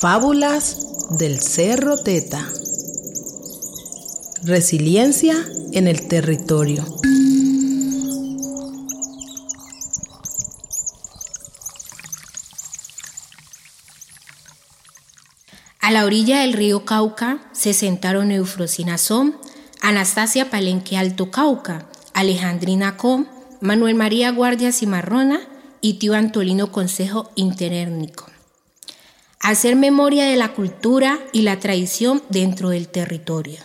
Fábulas del Cerro Teta. Resiliencia en el territorio. A la orilla del río Cauca se sentaron Eufrosina Som, Anastasia Palenque Alto Cauca, Alejandrina Com, Manuel María Guardia Cimarrona y tío Antolino Consejo Interérnico hacer memoria de la cultura y la tradición dentro del territorio.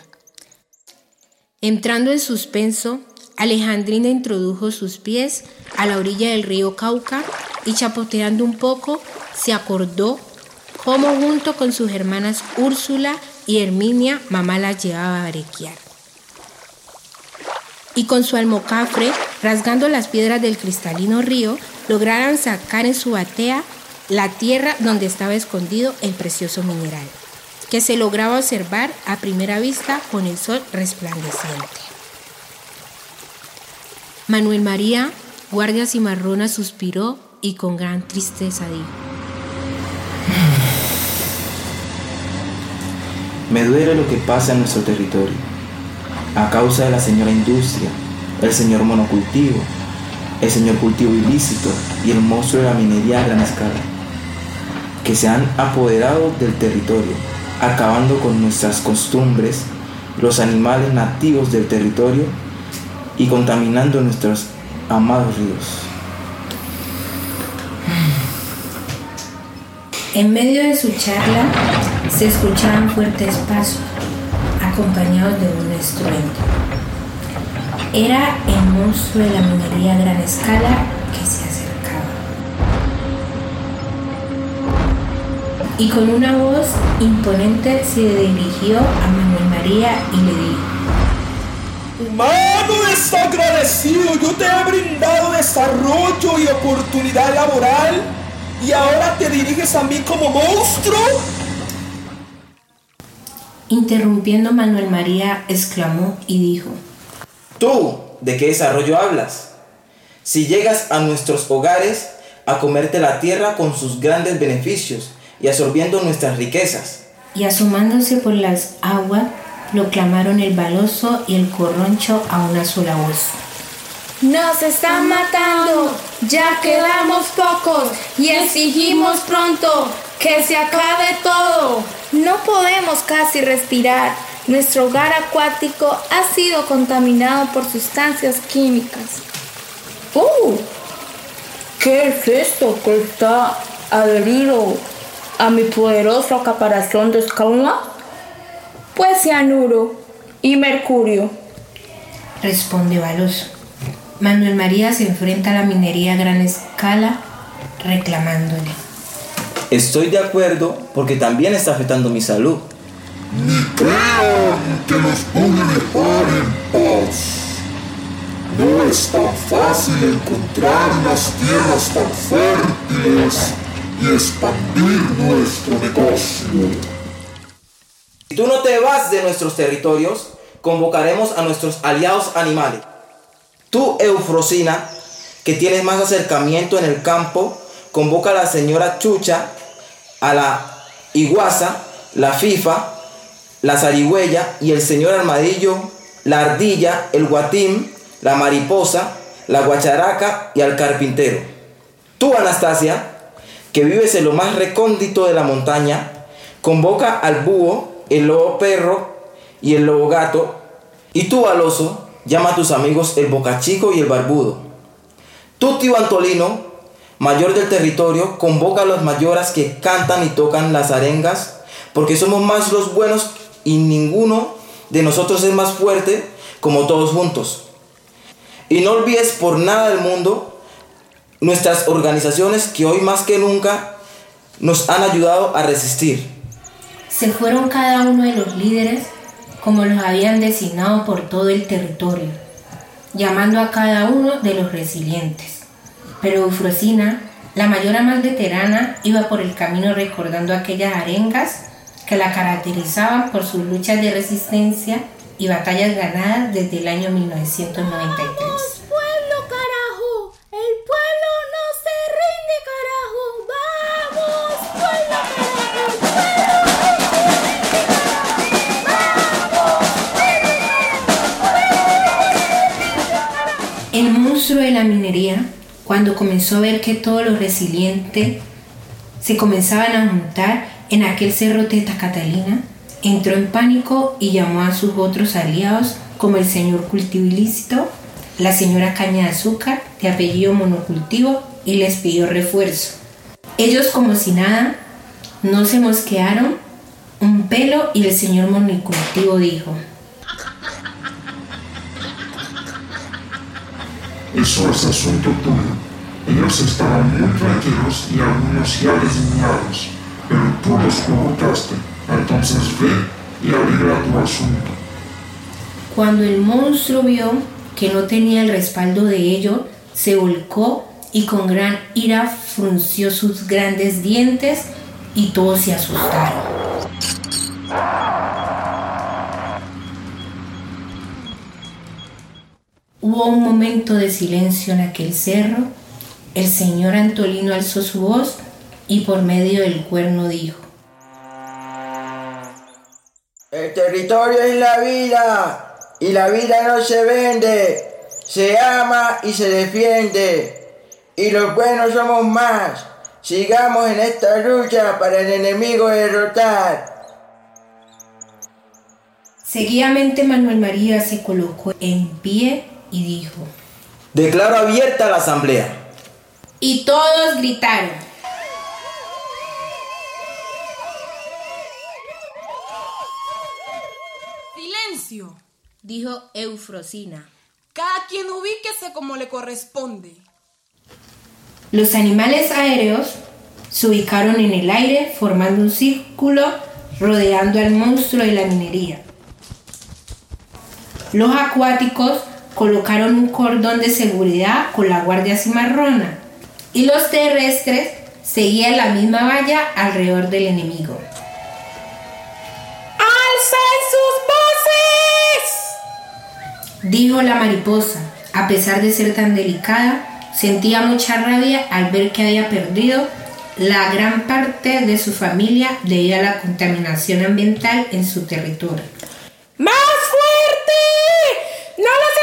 Entrando en suspenso, Alejandrina introdujo sus pies a la orilla del río Cauca y chapoteando un poco, se acordó cómo junto con sus hermanas Úrsula y Herminia mamá las llevaba a arequear. Y con su almocafre, rasgando las piedras del cristalino río, lograron sacar en su batea la tierra donde estaba escondido el precioso mineral, que se lograba observar a primera vista con el sol resplandeciente. Manuel María, guardia cimarrona, suspiró y con gran tristeza dijo. Me duele lo que pasa en nuestro territorio, a causa de la señora industria, el señor monocultivo, el señor cultivo ilícito y el monstruo de la minería a gran escala que se han apoderado del territorio, acabando con nuestras costumbres, los animales nativos del territorio y contaminando nuestros amados ríos. En medio de su charla se escuchaban fuertes pasos, acompañados de un estruendo. Era el monstruo de la minería a gran escala que se y con una voz imponente se dirigió a Manuel María y le dijo, Humano desagradecido, yo te he brindado desarrollo y oportunidad laboral y ahora te diriges a mí como monstruo. Interrumpiendo Manuel María, exclamó y dijo, ¿Tú de qué desarrollo hablas? Si llegas a nuestros hogares a comerte la tierra con sus grandes beneficios, y absorbiendo nuestras riquezas. Y asomándose por las aguas, proclamaron el baloso y el corroncho a una sola voz. Nos están matando, ya quedamos pocos y exigimos pronto que se acabe todo. No podemos casi respirar. Nuestro hogar acuático ha sido contaminado por sustancias químicas. ¡Uh! ¿Qué es esto que está adherido a mi poderosa caparación de escalma? Pues cianuro y mercurio. Responde Baloso. Manuel María se enfrenta a la minería a gran escala reclamándole. Estoy de acuerdo porque también está afectando mi salud. Ni crean que los pude dejar en paz. No es tan fácil encontrar unas tierras tan fértiles y expandir nuestro negocio. Si tú no te vas de nuestros territorios, convocaremos a nuestros aliados animales. Tú, Eufrosina, que tienes más acercamiento en el campo, convoca a la señora Chucha, a la Iguaza, la Fifa, la Zarigüeya y el señor Armadillo, la Ardilla, el Guatim, la Mariposa, la Guacharaca y al Carpintero. Tú, Anastasia, que vives en lo más recóndito de la montaña, convoca al búho, el lobo perro y el lobo gato, y tú, Aloso, llama a tus amigos el bocachico y el barbudo. Tú, tío Antolino, mayor del territorio, convoca a las mayoras que cantan y tocan las arengas, porque somos más los buenos y ninguno de nosotros es más fuerte como todos juntos. Y no olvides por nada del mundo nuestras organizaciones que hoy más que nunca nos han ayudado a resistir. Se fueron cada uno de los líderes como los habían designado por todo el territorio, llamando a cada uno de los resilientes. Pero Eufrosina, la mayora más veterana, iba por el camino recordando aquellas arengas que la caracterizaban por sus luchas de resistencia y batallas ganadas desde el año 1993. Monstruo de la minería, cuando comenzó a ver que todos los resilientes se comenzaban a juntar en aquel cerro Teta Catalina, entró en pánico y llamó a sus otros aliados como el señor cultivo ilícito, la señora caña de azúcar de apellido monocultivo y les pidió refuerzo. Ellos como si nada, no se mosquearon un pelo y el señor monocultivo dijo, Eso es asunto tuyo. Ellos estaban muy tranquilos y algunos ya resignados, pero tú los provocaste. Entonces ve y arregla tu asunto. Cuando el monstruo vio que no tenía el respaldo de ellos, se volcó y con gran ira frunció sus grandes dientes y todos se asustaron. Hubo un momento de silencio en aquel cerro. El señor Antolino alzó su voz y por medio del cuerno dijo, El territorio es la vida y la vida no se vende, se ama y se defiende. Y los buenos somos más. Sigamos en esta lucha para el enemigo derrotar. Seguidamente Manuel María se colocó en pie y dijo, Declaro abierta la asamblea. y todos gritaron. Silencio. Dijo Eufrosina. Cada quien ubíquese como le corresponde. Los animales aéreos se ubicaron en el aire formando un círculo rodeando al monstruo de la minería. Los acuáticos colocaron un cordón de seguridad con la guardia cimarrona y los terrestres seguían la misma valla alrededor del enemigo. ¡Alcen sus voces! Dijo la mariposa, a pesar de ser tan delicada, sentía mucha rabia al ver que había perdido la gran parte de su familia debido a la contaminación ambiental en su territorio. ¡Más fuerte! ¡No los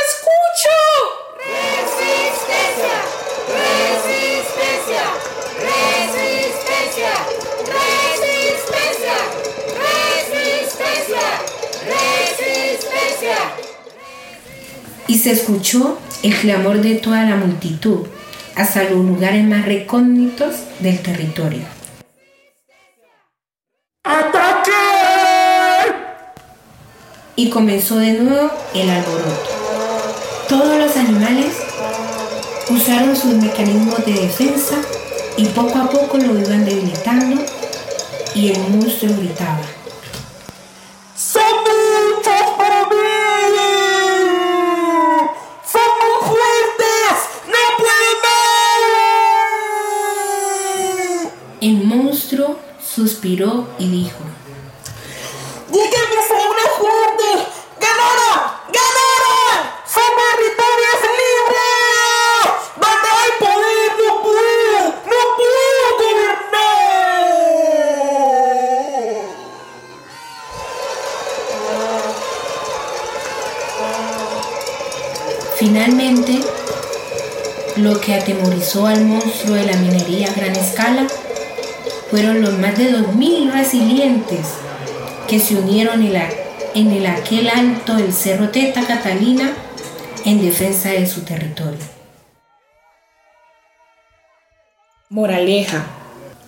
se escuchó el clamor de toda la multitud hasta los lugares más recónditos del territorio. Y comenzó de nuevo el alboroto. Todos los animales usaron sus mecanismos de defensa y poco a poco lo iban debilitando y el monstruo gritaba. El monstruo suspiró y dijo, ¡Díganme son una fuerte! ¡Ganara! ¡Ganara! ¡Son territorios libres! ¡Donde hay poder! ¡No puedo! ¡No puedo gobernar! Finalmente, lo que atemorizó al monstruo de la minería a gran escala fueron los más de 2.000 resilientes que se unieron en, en el aquel alto del Cerro Teta Catalina en defensa de su territorio. Moraleja.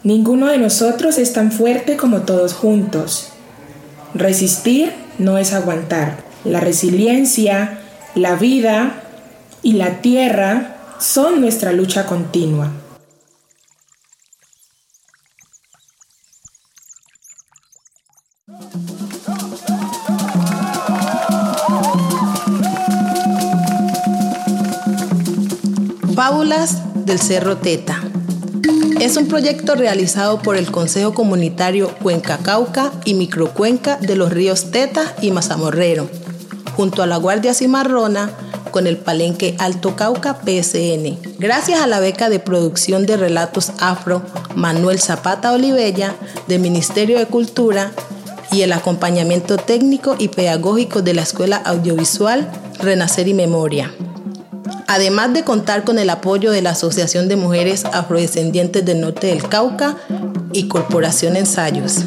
Ninguno de nosotros es tan fuerte como todos juntos. Resistir no es aguantar. La resiliencia, la vida y la tierra son nuestra lucha continua. Fábulas del Cerro Teta. Es un proyecto realizado por el Consejo Comunitario Cuenca Cauca y Microcuenca de los ríos Teta y Mazamorrero, junto a la Guardia Cimarrona con el Palenque Alto Cauca PSN. Gracias a la beca de producción de relatos afro Manuel Zapata Olivella del Ministerio de Cultura y el acompañamiento técnico y pedagógico de la Escuela Audiovisual Renacer y Memoria. Además de contar con el apoyo de la Asociación de Mujeres Afrodescendientes del Norte del Cauca y Corporación Ensayos.